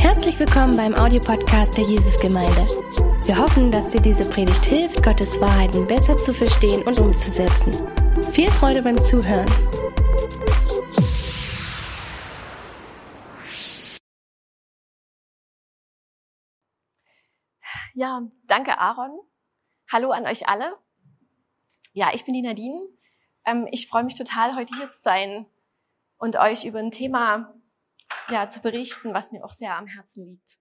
Herzlich willkommen beim Audiopodcast der Jesusgemeinde. Wir hoffen, dass dir diese Predigt hilft, Gottes Wahrheiten besser zu verstehen und umzusetzen. Viel Freude beim Zuhören. Ja, danke Aaron. Hallo an euch alle. Ja, ich bin die Nadine. Ähm, ich freue mich total, heute hier zu sein und euch über ein Thema ja, zu berichten, was mir auch sehr am Herzen liegt.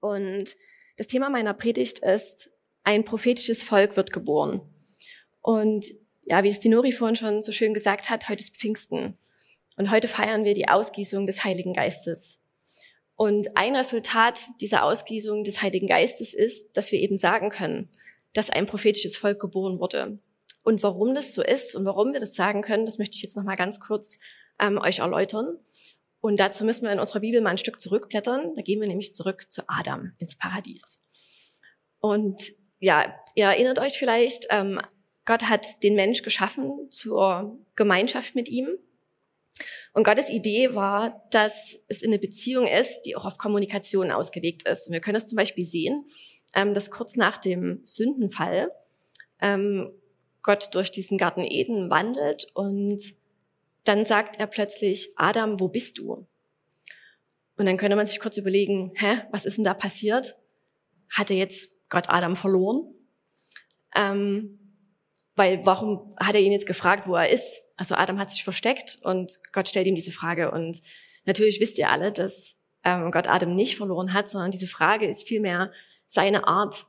Und das Thema meiner Predigt ist, ein prophetisches Volk wird geboren. Und ja, wie es die Nori vorhin schon so schön gesagt hat, heute ist Pfingsten. Und heute feiern wir die Ausgießung des Heiligen Geistes. Und ein Resultat dieser Ausgießung des Heiligen Geistes ist, dass wir eben sagen können, dass ein prophetisches Volk geboren wurde. Und warum das so ist und warum wir das sagen können, das möchte ich jetzt noch mal ganz kurz ähm, euch erläutern. Und dazu müssen wir in unserer Bibel mal ein Stück zurückblättern. Da gehen wir nämlich zurück zu Adam ins Paradies. Und ja, ihr erinnert euch vielleicht, ähm, Gott hat den Mensch geschaffen zur Gemeinschaft mit ihm. Und Gottes Idee war, dass es eine Beziehung ist, die auch auf Kommunikation ausgelegt ist. Und wir können es zum Beispiel sehen, ähm, dass kurz nach dem Sündenfall ähm, Gott durch diesen Garten Eden wandelt und dann sagt er plötzlich, Adam, wo bist du? Und dann könnte man sich kurz überlegen, hä, was ist denn da passiert? Hat er jetzt Gott Adam verloren? Ähm, weil warum hat er ihn jetzt gefragt, wo er ist? Also Adam hat sich versteckt und Gott stellt ihm diese Frage. Und natürlich wisst ihr alle, dass ähm, Gott Adam nicht verloren hat, sondern diese Frage ist vielmehr seine Art,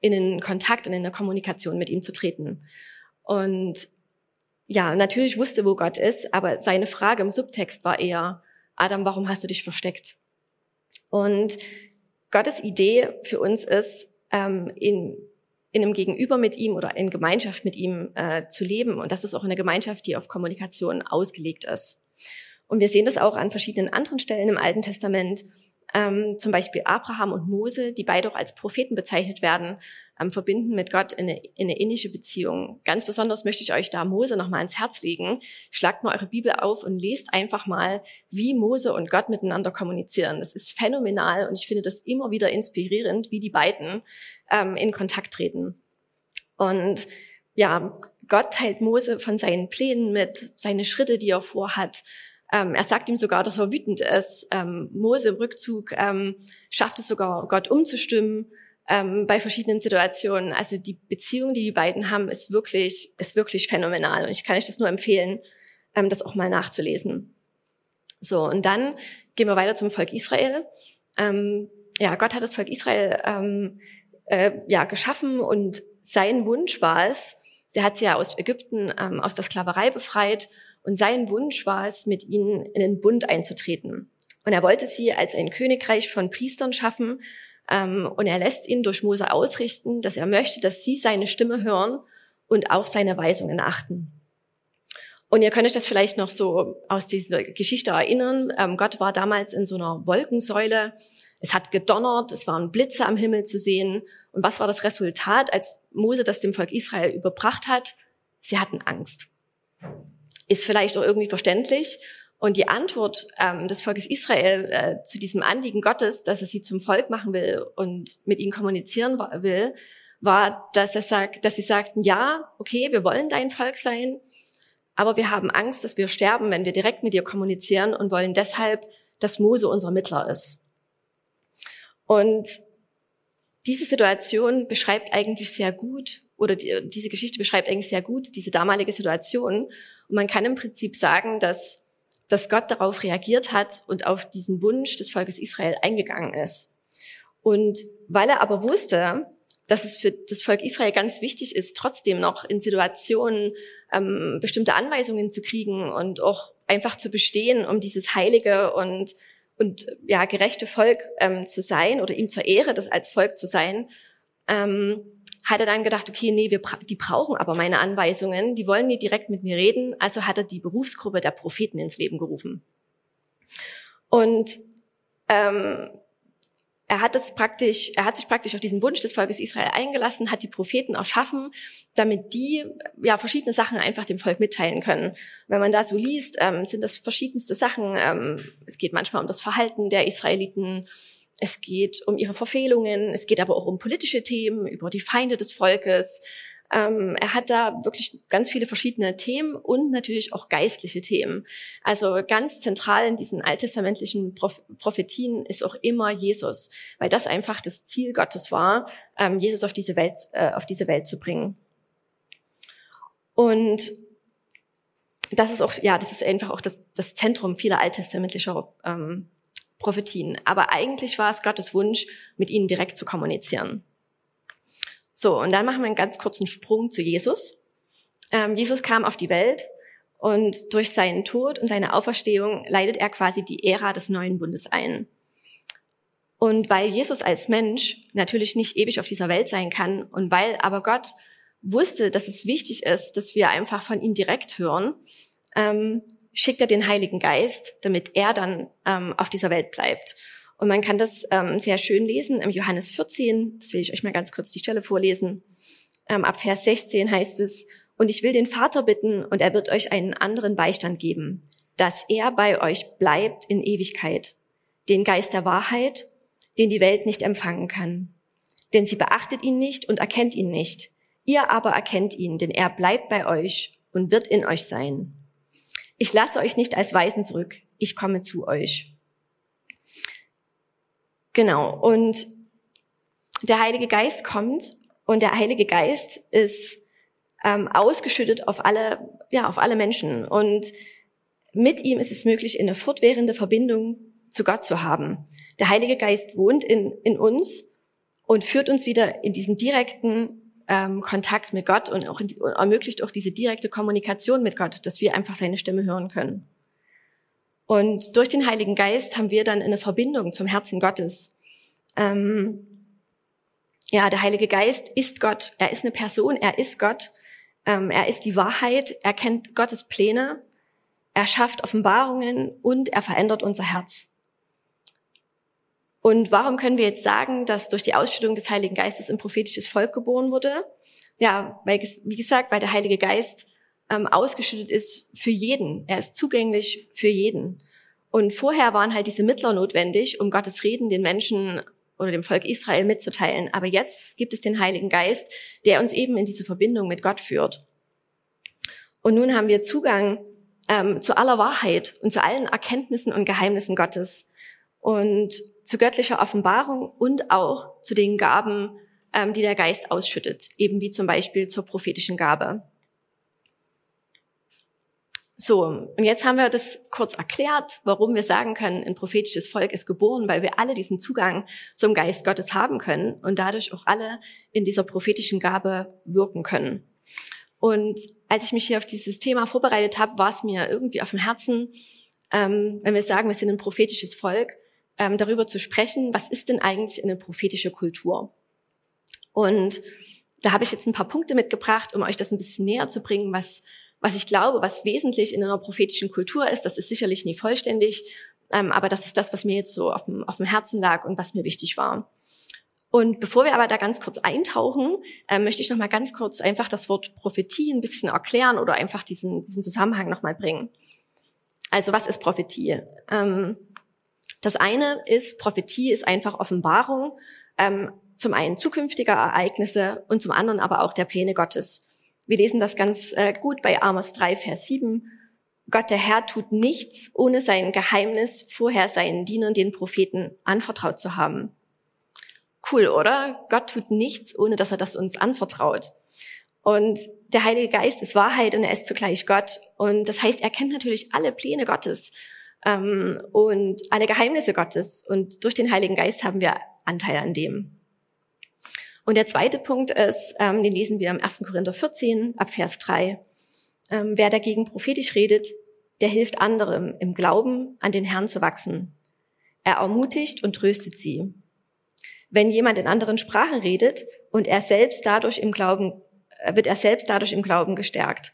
in den Kontakt und in der Kommunikation mit ihm zu treten. Und ja, natürlich wusste, wo Gott ist, aber seine Frage im Subtext war eher, Adam, warum hast du dich versteckt? Und Gottes Idee für uns ist, ähm, in, in einem Gegenüber mit ihm oder in Gemeinschaft mit ihm äh, zu leben. Und das ist auch eine Gemeinschaft, die auf Kommunikation ausgelegt ist. Und wir sehen das auch an verschiedenen anderen Stellen im Alten Testament, ähm, zum Beispiel Abraham und Mose, die beide auch als Propheten bezeichnet werden, ähm, verbinden mit Gott in eine, in eine innische Beziehung. Ganz besonders möchte ich euch da Mose nochmal ins Herz legen. Schlagt mal eure Bibel auf und lest einfach mal, wie Mose und Gott miteinander kommunizieren. Das ist phänomenal und ich finde das immer wieder inspirierend, wie die beiden ähm, in Kontakt treten. Und ja, Gott teilt Mose von seinen Plänen mit, seine Schritte, die er vorhat, ähm, er sagt ihm sogar, dass er wütend ist. Ähm, Mose im Rückzug ähm, schafft es sogar, Gott umzustimmen ähm, bei verschiedenen Situationen. Also die Beziehung, die die beiden haben, ist wirklich, ist wirklich phänomenal. Und ich kann euch das nur empfehlen, ähm, das auch mal nachzulesen. So, und dann gehen wir weiter zum Volk Israel. Ähm, ja, Gott hat das Volk Israel äh, ja, geschaffen und sein Wunsch war es, der hat sie ja aus Ägypten, ähm, aus der Sklaverei befreit und sein Wunsch war es, mit ihnen in den Bund einzutreten. Und er wollte sie als ein Königreich von Priestern schaffen. Ähm, und er lässt ihnen durch Mose ausrichten, dass er möchte, dass sie seine Stimme hören und auf seine Weisungen achten. Und ihr könnt euch das vielleicht noch so aus dieser Geschichte erinnern. Ähm, Gott war damals in so einer Wolkensäule. Es hat gedonnert, es waren Blitze am Himmel zu sehen. Und was war das Resultat, als Mose das dem Volk Israel überbracht hat? Sie hatten Angst ist vielleicht auch irgendwie verständlich. Und die Antwort ähm, des Volkes Israel äh, zu diesem Anliegen Gottes, dass er sie zum Volk machen will und mit ihnen kommunizieren will, war, dass er sagt, dass sie sagten, ja, okay, wir wollen dein Volk sein, aber wir haben Angst, dass wir sterben, wenn wir direkt mit dir kommunizieren und wollen deshalb, dass Mose unser Mittler ist. Und diese Situation beschreibt eigentlich sehr gut, oder die, diese Geschichte beschreibt eigentlich sehr gut diese damalige Situation. Und man kann im Prinzip sagen, dass, dass Gott darauf reagiert hat und auf diesen Wunsch des Volkes Israel eingegangen ist. Und weil er aber wusste, dass es für das Volk Israel ganz wichtig ist, trotzdem noch in Situationen ähm, bestimmte Anweisungen zu kriegen und auch einfach zu bestehen, um dieses heilige und und ja gerechte Volk ähm, zu sein oder ihm zur Ehre, das als Volk zu sein, ähm, hat er dann gedacht, okay, nee, wir, die brauchen aber meine Anweisungen, die wollen nie direkt mit mir reden, also hat er die Berufsgruppe der Propheten ins Leben gerufen. Und ähm, er hat es praktisch, er hat sich praktisch auf diesen Wunsch des Volkes Israel eingelassen, hat die Propheten erschaffen, damit die ja verschiedene Sachen einfach dem Volk mitteilen können. Wenn man da so liest, ähm, sind das verschiedenste Sachen. Ähm, es geht manchmal um das Verhalten der Israeliten, es geht um ihre Verfehlungen, es geht aber auch um politische Themen, über die Feinde des Volkes. Ähm, er hat da wirklich ganz viele verschiedene Themen und natürlich auch geistliche Themen. Also ganz zentral in diesen alttestamentlichen Proph Prophetien ist auch immer Jesus, weil das einfach das Ziel Gottes war, ähm, Jesus auf diese Welt, äh, auf diese Welt zu bringen. Und das ist auch, ja, das ist einfach auch das, das Zentrum vieler alttestamentlicher ähm, Prophetien. Aber eigentlich war es Gottes Wunsch, mit ihnen direkt zu kommunizieren. So, und dann machen wir einen ganz kurzen Sprung zu Jesus. Ähm, Jesus kam auf die Welt und durch seinen Tod und seine Auferstehung leitet er quasi die Ära des neuen Bundes ein. Und weil Jesus als Mensch natürlich nicht ewig auf dieser Welt sein kann und weil aber Gott wusste, dass es wichtig ist, dass wir einfach von ihm direkt hören, ähm, schickt er den Heiligen Geist, damit er dann ähm, auf dieser Welt bleibt. Und man kann das ähm, sehr schön lesen im Johannes 14. Das will ich euch mal ganz kurz die Stelle vorlesen. Ähm, ab Vers 16 heißt es, und ich will den Vater bitten, und er wird euch einen anderen Beistand geben, dass er bei euch bleibt in Ewigkeit, den Geist der Wahrheit, den die Welt nicht empfangen kann. Denn sie beachtet ihn nicht und erkennt ihn nicht. Ihr aber erkennt ihn, denn er bleibt bei euch und wird in euch sein. Ich lasse euch nicht als Weisen zurück, ich komme zu euch. Genau. Und der Heilige Geist kommt und der Heilige Geist ist ähm, ausgeschüttet auf alle, ja, auf alle Menschen. Und mit ihm ist es möglich, eine fortwährende Verbindung zu Gott zu haben. Der Heilige Geist wohnt in, in uns und führt uns wieder in diesen direkten ähm, Kontakt mit Gott und, auch und ermöglicht auch diese direkte Kommunikation mit Gott, dass wir einfach seine Stimme hören können. Und durch den Heiligen Geist haben wir dann eine Verbindung zum Herzen Gottes. Ähm, ja, der Heilige Geist ist Gott. Er ist eine Person. Er ist Gott. Ähm, er ist die Wahrheit. Er kennt Gottes Pläne. Er schafft Offenbarungen und er verändert unser Herz. Und warum können wir jetzt sagen, dass durch die Ausschüttung des Heiligen Geistes ein prophetisches Volk geboren wurde? Ja, weil, wie gesagt, weil der Heilige Geist ähm, ausgeschüttet ist für jeden. Er ist zugänglich für jeden. Und vorher waren halt diese Mittler notwendig, um Gottes Reden den Menschen oder dem Volk Israel mitzuteilen. Aber jetzt gibt es den Heiligen Geist, der uns eben in diese Verbindung mit Gott führt. Und nun haben wir Zugang ähm, zu aller Wahrheit und zu allen Erkenntnissen und Geheimnissen Gottes und zu göttlicher Offenbarung und auch zu den Gaben, ähm, die der Geist ausschüttet, eben wie zum Beispiel zur prophetischen Gabe. So, und jetzt haben wir das kurz erklärt, warum wir sagen können, ein prophetisches Volk ist geboren, weil wir alle diesen Zugang zum Geist Gottes haben können und dadurch auch alle in dieser prophetischen Gabe wirken können. Und als ich mich hier auf dieses Thema vorbereitet habe, war es mir irgendwie auf dem Herzen, ähm, wenn wir sagen, wir sind ein prophetisches Volk, ähm, darüber zu sprechen, was ist denn eigentlich eine prophetische Kultur? Und da habe ich jetzt ein paar Punkte mitgebracht, um euch das ein bisschen näher zu bringen, was was ich glaube, was wesentlich in einer prophetischen Kultur ist, das ist sicherlich nie vollständig, ähm, aber das ist das, was mir jetzt so auf dem, auf dem Herzen lag und was mir wichtig war. Und bevor wir aber da ganz kurz eintauchen, äh, möchte ich noch mal ganz kurz einfach das Wort Prophetie ein bisschen erklären oder einfach diesen, diesen Zusammenhang noch mal bringen. Also was ist Prophetie? Ähm, das eine ist, Prophetie ist einfach Offenbarung, ähm, zum einen zukünftiger Ereignisse und zum anderen aber auch der Pläne Gottes. Wir lesen das ganz äh, gut bei Amos 3, Vers 7. Gott der Herr tut nichts, ohne sein Geheimnis vorher seinen Dienern, den Propheten, anvertraut zu haben. Cool, oder? Gott tut nichts, ohne dass er das uns anvertraut. Und der Heilige Geist ist Wahrheit und er ist zugleich Gott. Und das heißt, er kennt natürlich alle Pläne Gottes ähm, und alle Geheimnisse Gottes. Und durch den Heiligen Geist haben wir Anteil an dem. Und der zweite Punkt ist, ähm, den lesen wir im 1. Korinther 14 ab Vers 3. Ähm, wer dagegen prophetisch redet, der hilft anderem im Glauben an den Herrn zu wachsen. Er ermutigt und tröstet sie. Wenn jemand in anderen Sprachen redet und er selbst dadurch im Glauben, äh, wird er selbst dadurch im Glauben gestärkt.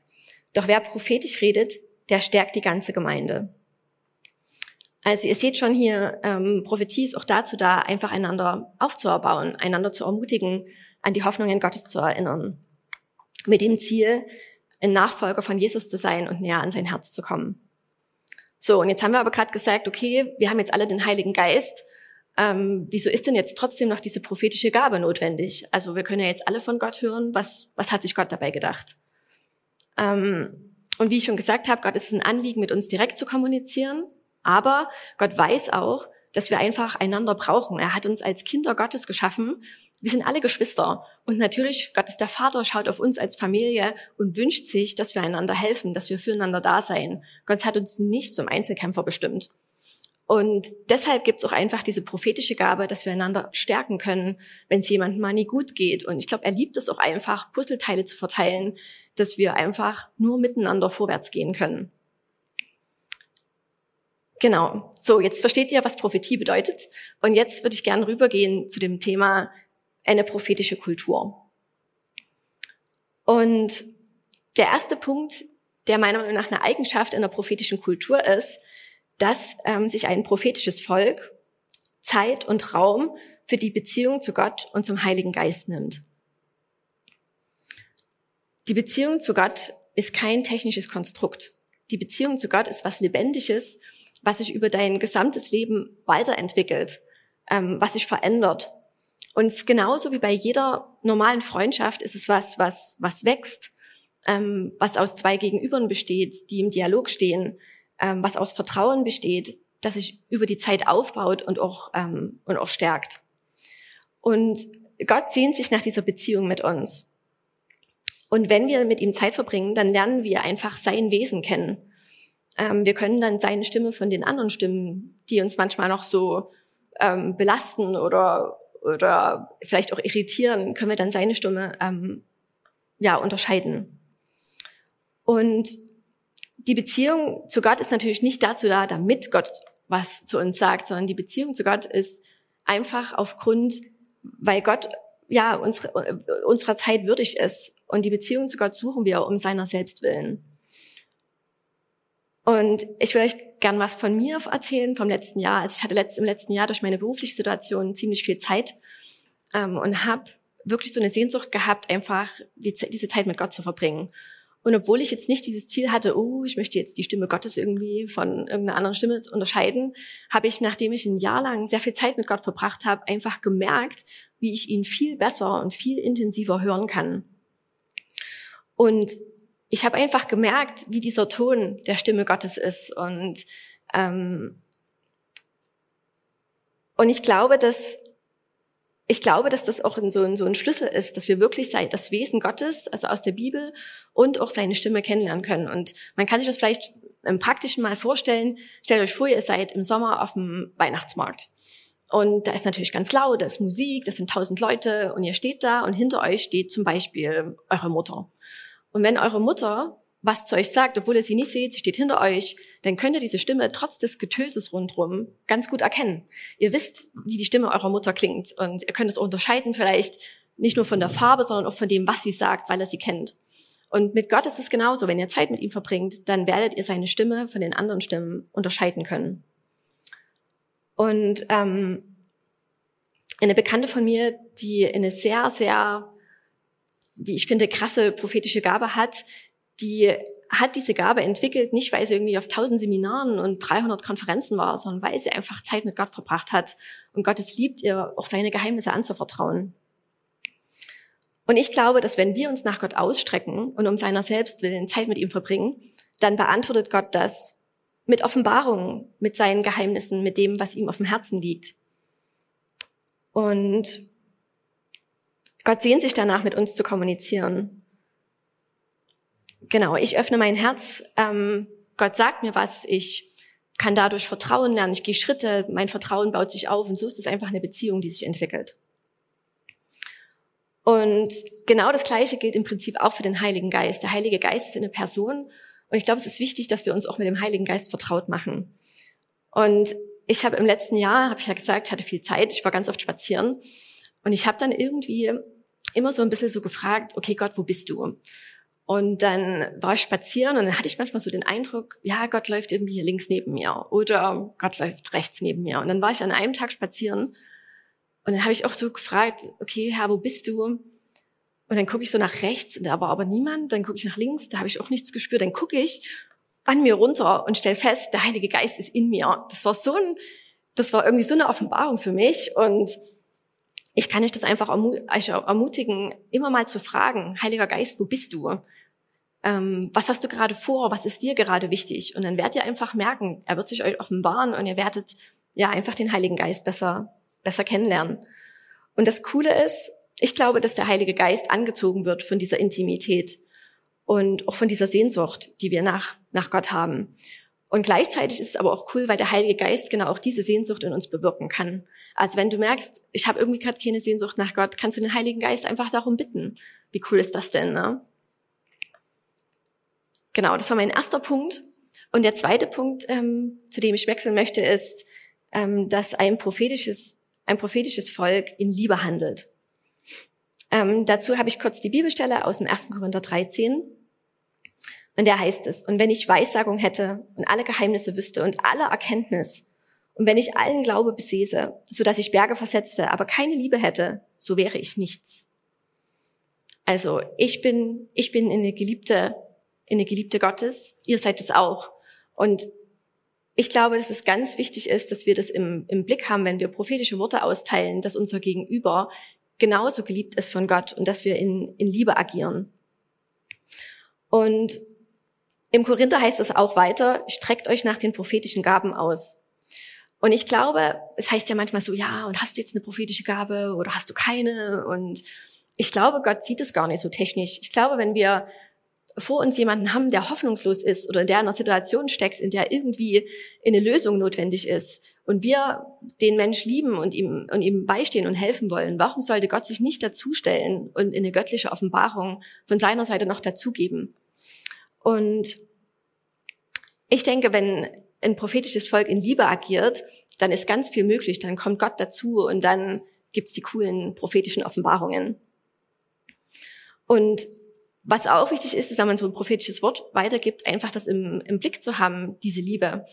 Doch wer prophetisch redet, der stärkt die ganze Gemeinde. Also ihr seht schon hier, ähm, Prophetie ist auch dazu da, einfach einander aufzuerbauen, einander zu ermutigen, an die Hoffnungen Gottes zu erinnern. Mit dem Ziel, ein Nachfolger von Jesus zu sein und näher an sein Herz zu kommen. So, und jetzt haben wir aber gerade gesagt, okay, wir haben jetzt alle den Heiligen Geist. Ähm, wieso ist denn jetzt trotzdem noch diese prophetische Gabe notwendig? Also wir können ja jetzt alle von Gott hören, was, was hat sich Gott dabei gedacht? Ähm, und wie ich schon gesagt habe, Gott ist es ein Anliegen, mit uns direkt zu kommunizieren. Aber Gott weiß auch, dass wir einfach einander brauchen. Er hat uns als Kinder Gottes geschaffen. Wir sind alle Geschwister. Und natürlich, Gott ist der Vater, schaut auf uns als Familie und wünscht sich, dass wir einander helfen, dass wir füreinander da sein. Gott hat uns nicht zum Einzelkämpfer bestimmt. Und deshalb gibt es auch einfach diese prophetische Gabe, dass wir einander stärken können, wenn es jemandem mal nie gut geht. Und ich glaube, er liebt es auch einfach, Puzzleteile zu verteilen, dass wir einfach nur miteinander vorwärts gehen können. Genau. So, jetzt versteht ihr, was Prophetie bedeutet. Und jetzt würde ich gerne rübergehen zu dem Thema eine prophetische Kultur. Und der erste Punkt, der meiner Meinung nach eine Eigenschaft einer prophetischen Kultur ist, dass ähm, sich ein prophetisches Volk Zeit und Raum für die Beziehung zu Gott und zum Heiligen Geist nimmt. Die Beziehung zu Gott ist kein technisches Konstrukt. Die Beziehung zu Gott ist was Lebendiges, was sich über dein gesamtes Leben weiterentwickelt, ähm, was sich verändert. Und genauso wie bei jeder normalen Freundschaft ist es was, was, was wächst, ähm, was aus zwei Gegenübern besteht, die im Dialog stehen, ähm, was aus Vertrauen besteht, das sich über die Zeit aufbaut und auch, ähm, und auch stärkt. Und Gott sehnt sich nach dieser Beziehung mit uns. Und wenn wir mit ihm Zeit verbringen, dann lernen wir einfach sein Wesen kennen. Ähm, wir können dann seine Stimme von den anderen Stimmen, die uns manchmal noch so ähm, belasten oder, oder vielleicht auch irritieren, können wir dann seine Stimme ähm, ja unterscheiden. Und die Beziehung zu Gott ist natürlich nicht dazu da, damit Gott was zu uns sagt, sondern die Beziehung zu Gott ist einfach aufgrund, weil Gott ja unsere, unserer Zeit würdig ist. Und die Beziehung zu Gott suchen wir um seiner selbst willen. Und ich will euch gern was von mir erzählen vom letzten Jahr. Also ich hatte letzt, im letzten Jahr durch meine berufliche Situation ziemlich viel Zeit ähm, und habe wirklich so eine Sehnsucht gehabt, einfach die, diese Zeit mit Gott zu verbringen. Und obwohl ich jetzt nicht dieses Ziel hatte, oh, ich möchte jetzt die Stimme Gottes irgendwie von irgendeiner anderen Stimme unterscheiden, habe ich, nachdem ich ein Jahr lang sehr viel Zeit mit Gott verbracht habe, einfach gemerkt, wie ich ihn viel besser und viel intensiver hören kann. Und ich habe einfach gemerkt, wie dieser Ton der Stimme Gottes ist. Und, ähm, und ich glaube, dass ich glaube, dass das auch so ein, so ein Schlüssel ist, dass wir wirklich das Wesen Gottes, also aus der Bibel und auch seine Stimme kennenlernen können. Und man kann sich das vielleicht im Praktischen mal vorstellen. Stellt euch vor, ihr seid im Sommer auf dem Weihnachtsmarkt. Und da ist natürlich ganz laut, da ist Musik, das sind tausend Leute und ihr steht da und hinter euch steht zum Beispiel eure Mutter. Und wenn eure Mutter was zu euch sagt, obwohl ihr sie nicht seht, sie steht hinter euch, dann könnt ihr diese Stimme trotz des Getöses rundherum ganz gut erkennen. Ihr wisst, wie die Stimme eurer Mutter klingt und ihr könnt es unterscheiden vielleicht nicht nur von der Farbe, sondern auch von dem, was sie sagt, weil er sie kennt. Und mit Gott ist es genauso. Wenn ihr Zeit mit ihm verbringt, dann werdet ihr seine Stimme von den anderen Stimmen unterscheiden können. Und ähm, eine Bekannte von mir, die eine sehr, sehr, wie ich finde, krasse prophetische Gabe hat, die hat diese Gabe entwickelt, nicht weil sie irgendwie auf tausend Seminaren und 300 Konferenzen war, sondern weil sie einfach Zeit mit Gott verbracht hat und Gott es liebt, ihr auch seine Geheimnisse anzuvertrauen. Und ich glaube, dass wenn wir uns nach Gott ausstrecken und um seiner selbst willen Zeit mit ihm verbringen, dann beantwortet Gott das mit Offenbarungen, mit seinen Geheimnissen, mit dem, was ihm auf dem Herzen liegt. Und Gott sehnt sich danach, mit uns zu kommunizieren. Genau, ich öffne mein Herz, ähm, Gott sagt mir was, ich kann dadurch Vertrauen lernen, ich gehe Schritte, mein Vertrauen baut sich auf. Und so ist es einfach eine Beziehung, die sich entwickelt. Und genau das Gleiche gilt im Prinzip auch für den Heiligen Geist. Der Heilige Geist ist eine Person. Und ich glaube, es ist wichtig, dass wir uns auch mit dem Heiligen Geist vertraut machen. Und ich habe im letzten Jahr, habe ich ja gesagt, ich hatte viel Zeit, ich war ganz oft spazieren. Und ich habe dann irgendwie immer so ein bisschen so gefragt, okay Gott, wo bist du? Und dann war ich spazieren und dann hatte ich manchmal so den Eindruck, ja, Gott läuft irgendwie hier links neben mir oder Gott läuft rechts neben mir. Und dann war ich an einem Tag spazieren und dann habe ich auch so gefragt, okay, Herr, wo bist du? Und dann gucke ich so nach rechts und da war aber niemand. Dann gucke ich nach links, da habe ich auch nichts gespürt. Dann gucke ich an mir runter und stelle fest, der Heilige Geist ist in mir. Das war so ein, das war irgendwie so eine Offenbarung für mich und ich kann euch das einfach ermutigen, immer mal zu fragen, Heiliger Geist, wo bist du? Ähm, was hast du gerade vor? Was ist dir gerade wichtig? Und dann werdet ihr einfach merken, er wird sich euch offenbaren und ihr werdet ja einfach den Heiligen Geist besser, besser kennenlernen. Und das Coole ist, ich glaube, dass der Heilige Geist angezogen wird von dieser Intimität und auch von dieser Sehnsucht, die wir nach, nach Gott haben. Und gleichzeitig ist es aber auch cool, weil der Heilige Geist genau auch diese Sehnsucht in uns bewirken kann. Also wenn du merkst, ich habe irgendwie gerade keine Sehnsucht nach Gott, kannst du den Heiligen Geist einfach darum bitten. Wie cool ist das denn? Ne? Genau, das war mein erster Punkt. Und der zweite Punkt, ähm, zu dem ich wechseln möchte, ist, ähm, dass ein prophetisches, ein prophetisches Volk in Liebe handelt. Ähm, dazu habe ich kurz die Bibelstelle aus dem 1. Korinther 13. Und der heißt es, und wenn ich Weissagung hätte und alle Geheimnisse wüsste und alle Erkenntnis, und wenn ich allen Glaube besäße, so dass ich Berge versetzte, aber keine Liebe hätte, so wäre ich nichts. Also ich bin, ich bin eine Geliebte, eine Geliebte Gottes. Ihr seid es auch. Und ich glaube, dass es ganz wichtig ist, dass wir das im, im Blick haben, wenn wir prophetische Worte austeilen, dass unser Gegenüber genauso geliebt ist von Gott und dass wir in, in Liebe agieren. Und im Korinther heißt es auch weiter, streckt euch nach den prophetischen Gaben aus. Und ich glaube, es heißt ja manchmal so, ja, und hast du jetzt eine prophetische Gabe oder hast du keine? Und ich glaube, Gott sieht es gar nicht so technisch. Ich glaube, wenn wir vor uns jemanden haben, der hoffnungslos ist oder der in einer Situation steckt, in der irgendwie eine Lösung notwendig ist und wir den Mensch lieben und ihm, und ihm beistehen und helfen wollen, warum sollte Gott sich nicht dazustellen und eine göttliche Offenbarung von seiner Seite noch dazugeben? Und ich denke, wenn ein prophetisches Volk in Liebe agiert, dann ist ganz viel möglich. Dann kommt Gott dazu und dann gibt's die coolen prophetischen Offenbarungen. Und was auch wichtig ist, ist, wenn man so ein prophetisches Wort weitergibt, einfach das im, im Blick zu haben, diese Liebe.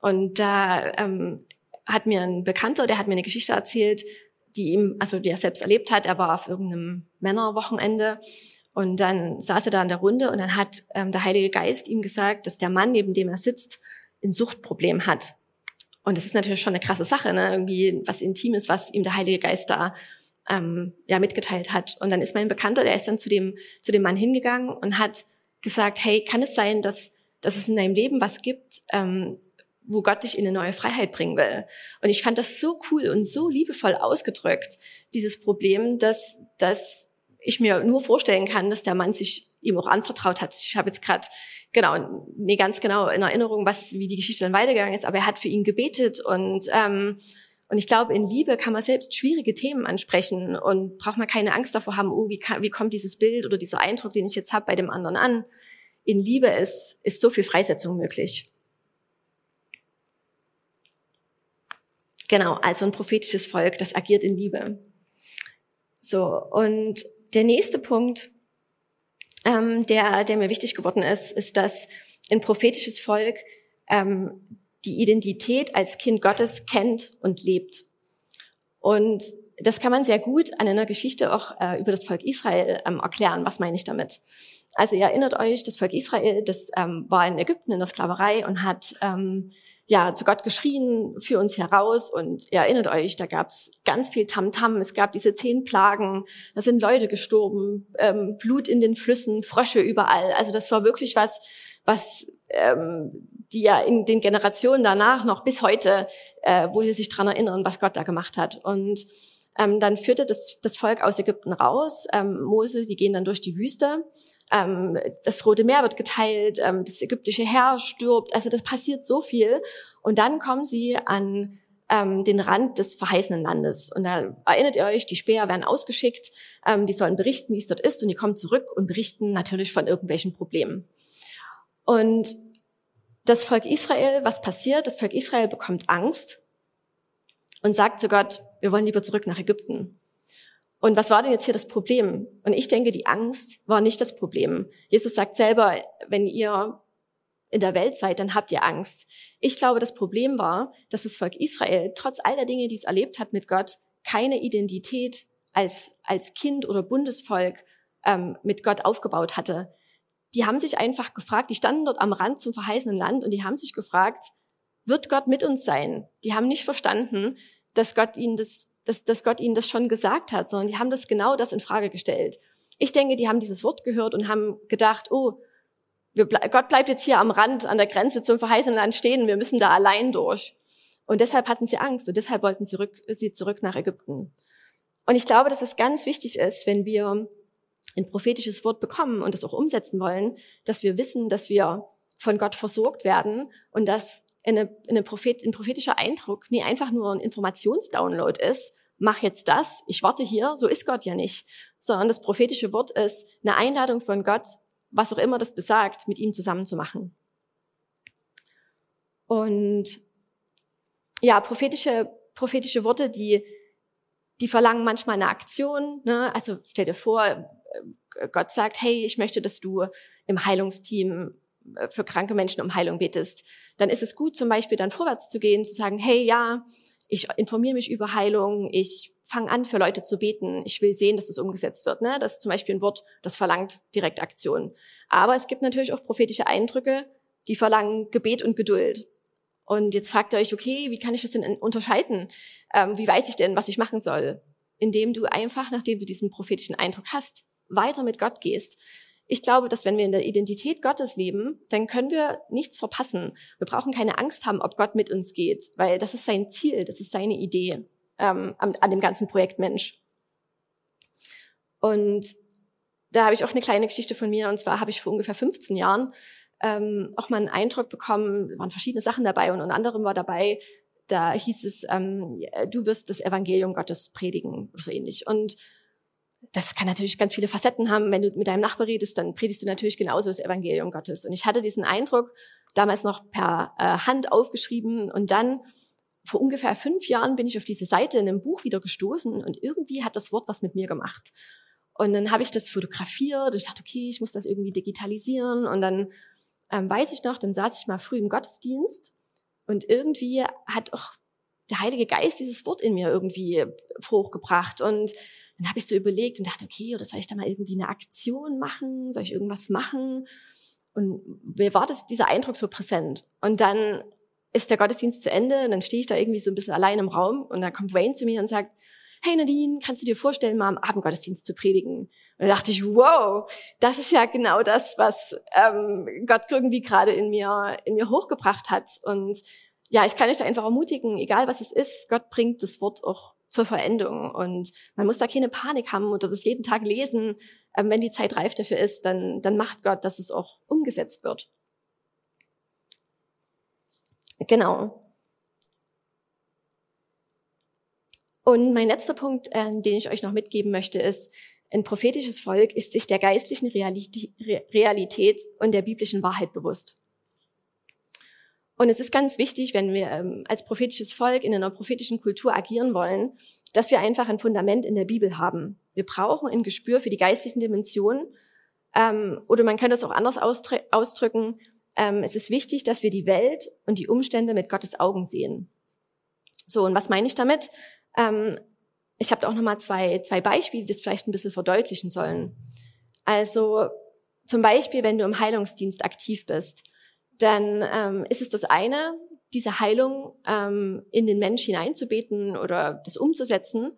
Und da ähm, hat mir ein Bekannter, der hat mir eine Geschichte erzählt, die ihm, also die er selbst erlebt hat. Er war auf irgendeinem Männerwochenende und dann saß er da in der Runde und dann hat ähm, der Heilige Geist ihm gesagt, dass der Mann, neben dem er sitzt, ein Suchtproblem hat. Und das ist natürlich schon eine krasse Sache, ne? irgendwie was Intimes, was ihm der Heilige Geist da ähm, ja mitgeteilt hat. Und dann ist mein Bekannter, der ist dann zu dem zu dem Mann hingegangen und hat gesagt, hey, kann es sein, dass dass es in deinem Leben was gibt, ähm, wo Gott dich in eine neue Freiheit bringen will. Und ich fand das so cool und so liebevoll ausgedrückt, dieses Problem, dass, dass ich mir nur vorstellen kann, dass der Mann sich ihm auch anvertraut hat. Ich habe jetzt gerade genau nee ganz genau in Erinnerung, was wie die Geschichte dann weitergegangen ist, aber er hat für ihn gebetet und ähm, und ich glaube, in Liebe kann man selbst schwierige Themen ansprechen und braucht man keine Angst davor haben, oh, wie, wie kommt dieses Bild oder dieser Eindruck, den ich jetzt habe, bei dem anderen an. In Liebe ist, ist so viel Freisetzung möglich. Genau, also ein prophetisches Volk, das agiert in Liebe. So, und der nächste Punkt, ähm, der, der mir wichtig geworden ist, ist, dass ein prophetisches Volk ähm, die Identität als Kind Gottes kennt und lebt. Und das kann man sehr gut an einer Geschichte auch äh, über das Volk Israel ähm, erklären. Was meine ich damit? Also ihr erinnert euch, das Volk Israel, das ähm, war in Ägypten in der Sklaverei und hat ähm, ja zu Gott geschrien, für uns heraus. Und ihr erinnert euch, da gab es ganz viel Tamtam. -Tam. Es gab diese zehn Plagen, da sind Leute gestorben, ähm, Blut in den Flüssen, Frösche überall. Also das war wirklich was, was ähm, die ja in den Generationen danach noch bis heute, äh, wo sie sich dran erinnern, was Gott da gemacht hat. Und ähm, dann führte das, das Volk aus Ägypten raus. Ähm, Mose, die gehen dann durch die Wüste. Ähm, das Rote Meer wird geteilt, ähm, das ägyptische Heer stirbt. Also das passiert so viel. Und dann kommen sie an ähm, den Rand des verheißenen Landes. Und da erinnert ihr euch, die Späher werden ausgeschickt, ähm, die sollen berichten, wie es dort ist. Und die kommen zurück und berichten natürlich von irgendwelchen Problemen. Und das Volk Israel, was passiert? Das Volk Israel bekommt Angst und sagt zu Gott, wir wollen lieber zurück nach Ägypten. Und was war denn jetzt hier das Problem? Und ich denke, die Angst war nicht das Problem. Jesus sagt selber, wenn ihr in der Welt seid, dann habt ihr Angst. Ich glaube, das Problem war, dass das Volk Israel trotz all der Dinge, die es erlebt hat mit Gott, keine Identität als, als Kind oder Bundesvolk ähm, mit Gott aufgebaut hatte. Die haben sich einfach gefragt, die standen dort am Rand zum verheißenen Land und die haben sich gefragt, wird Gott mit uns sein? Die haben nicht verstanden, dass Gott ihnen das, dass, dass Gott ihnen das schon gesagt hat, sondern die haben das genau das in Frage gestellt. Ich denke, die haben dieses Wort gehört und haben gedacht, oh, wir, Gott bleibt jetzt hier am Rand, an der Grenze zum verheißenen Land stehen, wir müssen da allein durch. Und deshalb hatten sie Angst und deshalb wollten sie zurück, sie zurück nach Ägypten. Und ich glaube, dass es ganz wichtig ist, wenn wir ein prophetisches Wort bekommen und das auch umsetzen wollen, dass wir wissen, dass wir von Gott versorgt werden und dass eine, eine Prophet, ein prophetischer Eindruck nie einfach nur ein Informationsdownload ist, mach jetzt das, ich warte hier, so ist Gott ja nicht, sondern das prophetische Wort ist eine Einladung von Gott, was auch immer das besagt, mit ihm zusammen zu machen. Und ja, prophetische, prophetische Worte, die, die verlangen manchmal eine Aktion. Ne? Also stell dir vor, äh, Gott sagt, hey, ich möchte, dass du im Heilungsteam für kranke Menschen um Heilung betest. Dann ist es gut, zum Beispiel dann vorwärts zu gehen, zu sagen, hey, ja, ich informiere mich über Heilung, ich fange an, für Leute zu beten. Ich will sehen, dass das umgesetzt wird. Ne? Das ist zum Beispiel ein Wort, das verlangt direkt Aktion. Aber es gibt natürlich auch prophetische Eindrücke, die verlangen Gebet und Geduld. Und jetzt fragt ihr euch, okay, wie kann ich das denn unterscheiden? Ähm, wie weiß ich denn, was ich machen soll? Indem du einfach, nachdem du diesen prophetischen Eindruck hast, weiter mit Gott gehst. Ich glaube, dass wenn wir in der Identität Gottes leben, dann können wir nichts verpassen. Wir brauchen keine Angst haben, ob Gott mit uns geht, weil das ist sein Ziel, das ist seine Idee ähm, an, an dem ganzen Projekt Mensch. Und da habe ich auch eine kleine Geschichte von mir. Und zwar habe ich vor ungefähr 15 Jahren ähm, auch mal einen Eindruck bekommen, waren verschiedene Sachen dabei und unter anderem war dabei, da hieß es, ähm, du wirst das Evangelium Gottes predigen oder so ähnlich. Und das kann natürlich ganz viele Facetten haben. Wenn du mit deinem Nachbar redest, dann predigst du natürlich genauso das Evangelium Gottes. Und ich hatte diesen Eindruck, damals noch per äh, Hand aufgeschrieben und dann vor ungefähr fünf Jahren bin ich auf diese Seite in einem Buch wieder gestoßen und irgendwie hat das Wort was mit mir gemacht. Und dann habe ich das fotografiert und ich dachte, okay, ich muss das irgendwie digitalisieren und dann ähm, weiß ich noch, dann saß ich mal früh im Gottesdienst und irgendwie hat auch der Heilige Geist dieses Wort in mir irgendwie hochgebracht und dann habe ich so überlegt und dachte, okay, oder soll ich da mal irgendwie eine Aktion machen? Soll ich irgendwas machen? Und mir war das, dieser Eindruck so präsent. Und dann ist der Gottesdienst zu Ende und dann stehe ich da irgendwie so ein bisschen allein im Raum und dann kommt Wayne zu mir und sagt, hey Nadine, kannst du dir vorstellen, mal am Abendgottesdienst zu predigen? Und da dachte ich, wow, das ist ja genau das, was ähm, Gott irgendwie gerade in mir, in mir hochgebracht hat. Und ja, ich kann euch da einfach ermutigen, egal was es ist, Gott bringt das Wort auch zur Verendung. Und man muss da keine Panik haben oder das jeden Tag lesen. Ähm, wenn die Zeit reif dafür ist, dann, dann macht Gott, dass es auch umgesetzt wird. Genau. Und mein letzter Punkt, äh, den ich euch noch mitgeben möchte, ist, ein prophetisches Volk ist sich der geistlichen Realität und der biblischen Wahrheit bewusst. Und es ist ganz wichtig, wenn wir ähm, als prophetisches Volk in einer prophetischen Kultur agieren wollen, dass wir einfach ein Fundament in der Bibel haben. Wir brauchen ein Gespür für die geistlichen Dimensionen. Ähm, oder man könnte es auch anders ausdrücken. Ähm, es ist wichtig, dass wir die Welt und die Umstände mit Gottes Augen sehen. So, und was meine ich damit? Ähm, ich habe da auch nochmal zwei, zwei Beispiele, die das vielleicht ein bisschen verdeutlichen sollen. Also zum Beispiel, wenn du im Heilungsdienst aktiv bist, dann ähm, ist es das eine, diese Heilung ähm, in den Mensch hineinzubeten oder das umzusetzen.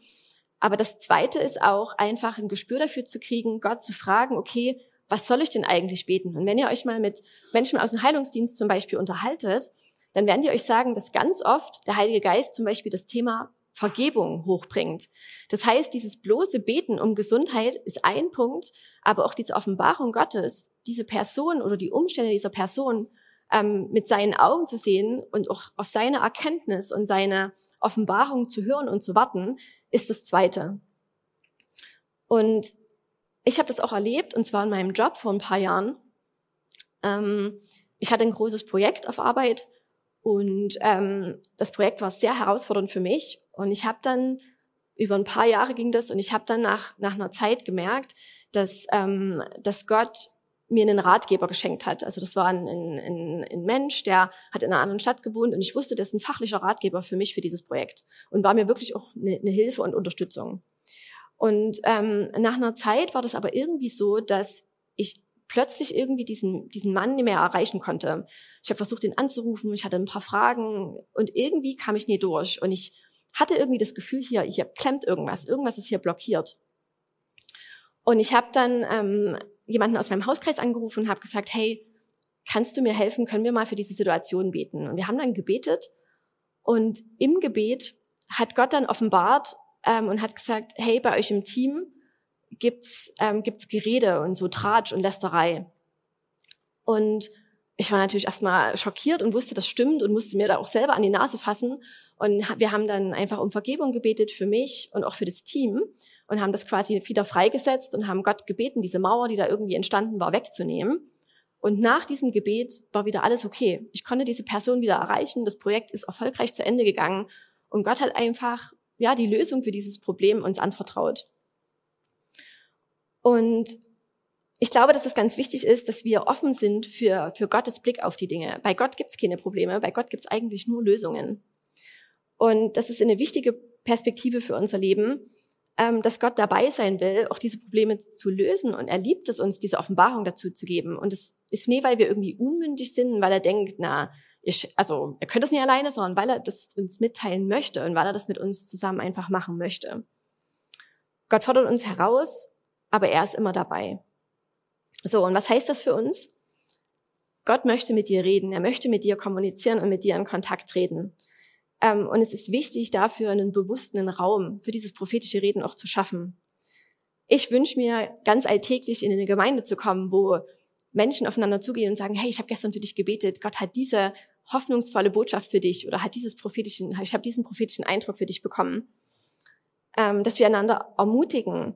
Aber das zweite ist auch einfach ein Gespür dafür zu kriegen, Gott zu fragen, okay, was soll ich denn eigentlich beten? Und wenn ihr euch mal mit Menschen aus dem Heilungsdienst zum Beispiel unterhaltet, dann werden die euch sagen, dass ganz oft der Heilige Geist zum Beispiel das Thema Vergebung hochbringt. Das heißt, dieses bloße Beten um Gesundheit ist ein Punkt, aber auch diese Offenbarung Gottes, diese Person oder die Umstände dieser Person ähm, mit seinen Augen zu sehen und auch auf seine Erkenntnis und seine Offenbarung zu hören und zu warten, ist das Zweite. Und ich habe das auch erlebt, und zwar in meinem Job vor ein paar Jahren. Ähm, ich hatte ein großes Projekt auf Arbeit und ähm, das Projekt war sehr herausfordernd für mich. Und ich habe dann über ein paar Jahre ging das und ich habe dann nach, nach einer Zeit gemerkt, dass, ähm, dass Gott mir einen Ratgeber geschenkt hat. Also das war ein, ein, ein Mensch, der hat in einer anderen Stadt gewohnt und ich wusste, das ist ein fachlicher Ratgeber für mich für dieses Projekt und war mir wirklich auch eine, eine Hilfe und Unterstützung. Und ähm, nach einer Zeit war das aber irgendwie so, dass ich plötzlich irgendwie diesen, diesen Mann nicht mehr erreichen konnte. Ich habe versucht, ihn anzurufen, ich hatte ein paar Fragen und irgendwie kam ich nie durch. Und ich hatte irgendwie das Gefühl, hier, hier klemmt irgendwas, irgendwas ist hier blockiert. Und ich habe dann ähm, jemanden aus meinem Hauskreis angerufen und habe gesagt, hey, kannst du mir helfen, können wir mal für diese Situation beten? Und wir haben dann gebetet und im Gebet hat Gott dann offenbart ähm, und hat gesagt, hey, bei euch im Team gibt's ähm, gibt's Gerede und so Tratsch und Lästerei. Und ich war natürlich erstmal schockiert und wusste, das stimmt und musste mir da auch selber an die Nase fassen. Und wir haben dann einfach um Vergebung gebetet für mich und auch für das Team und haben das quasi wieder freigesetzt und haben Gott gebeten, diese Mauer, die da irgendwie entstanden war, wegzunehmen. Und nach diesem Gebet war wieder alles okay. Ich konnte diese Person wieder erreichen. Das Projekt ist erfolgreich zu Ende gegangen. Und Gott hat einfach, ja, die Lösung für dieses Problem uns anvertraut. Und ich glaube, dass es ganz wichtig ist, dass wir offen sind für, für Gottes Blick auf die Dinge. Bei Gott gibt es keine Probleme, bei Gott gibt es eigentlich nur Lösungen. Und das ist eine wichtige Perspektive für unser Leben, ähm, dass Gott dabei sein will, auch diese Probleme zu lösen. Und er liebt es uns, diese Offenbarung dazu zu geben. Und es ist nie, weil wir irgendwie unmündig sind, weil er denkt, na, ich, also er könnte es nicht alleine, sondern weil er das uns mitteilen möchte und weil er das mit uns zusammen einfach machen möchte. Gott fordert uns heraus, aber er ist immer dabei. So, und was heißt das für uns? Gott möchte mit dir reden, er möchte mit dir kommunizieren und mit dir in Kontakt treten. Ähm, und es ist wichtig, dafür einen bewussten Raum für dieses prophetische Reden auch zu schaffen. Ich wünsche mir, ganz alltäglich in eine Gemeinde zu kommen, wo Menschen aufeinander zugehen und sagen, hey, ich habe gestern für dich gebetet, Gott hat diese hoffnungsvolle Botschaft für dich oder hat dieses prophetischen, ich habe diesen prophetischen Eindruck für dich bekommen. Ähm, dass wir einander ermutigen,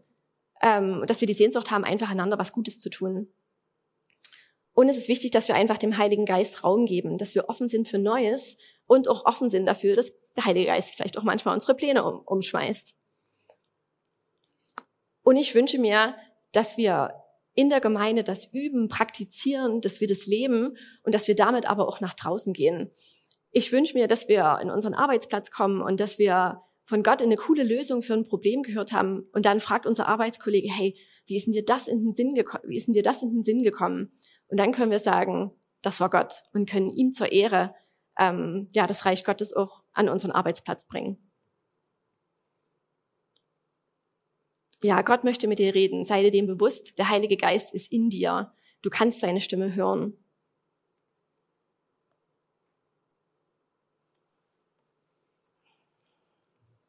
ähm, dass wir die Sehnsucht haben, einfach einander was Gutes zu tun. Und es ist wichtig, dass wir einfach dem Heiligen Geist Raum geben, dass wir offen sind für Neues und auch offen sind dafür, dass der Heilige Geist vielleicht auch manchmal unsere Pläne um, umschmeißt. Und ich wünsche mir, dass wir in der Gemeinde das üben, praktizieren, dass wir das leben und dass wir damit aber auch nach draußen gehen. Ich wünsche mir, dass wir in unseren Arbeitsplatz kommen und dass wir von Gott eine coole Lösung für ein Problem gehört haben und dann fragt unser Arbeitskollege, hey, wie ist denn dir das in den Sinn gekommen? Wie ist denn dir das in den Sinn gekommen? Und dann können wir sagen, das war Gott und können ihm zur Ehre ähm, ja das Reich Gottes auch an unseren Arbeitsplatz bringen. Ja, Gott möchte mit dir reden. Sei dir dem bewusst, der Heilige Geist ist in dir. Du kannst seine Stimme hören.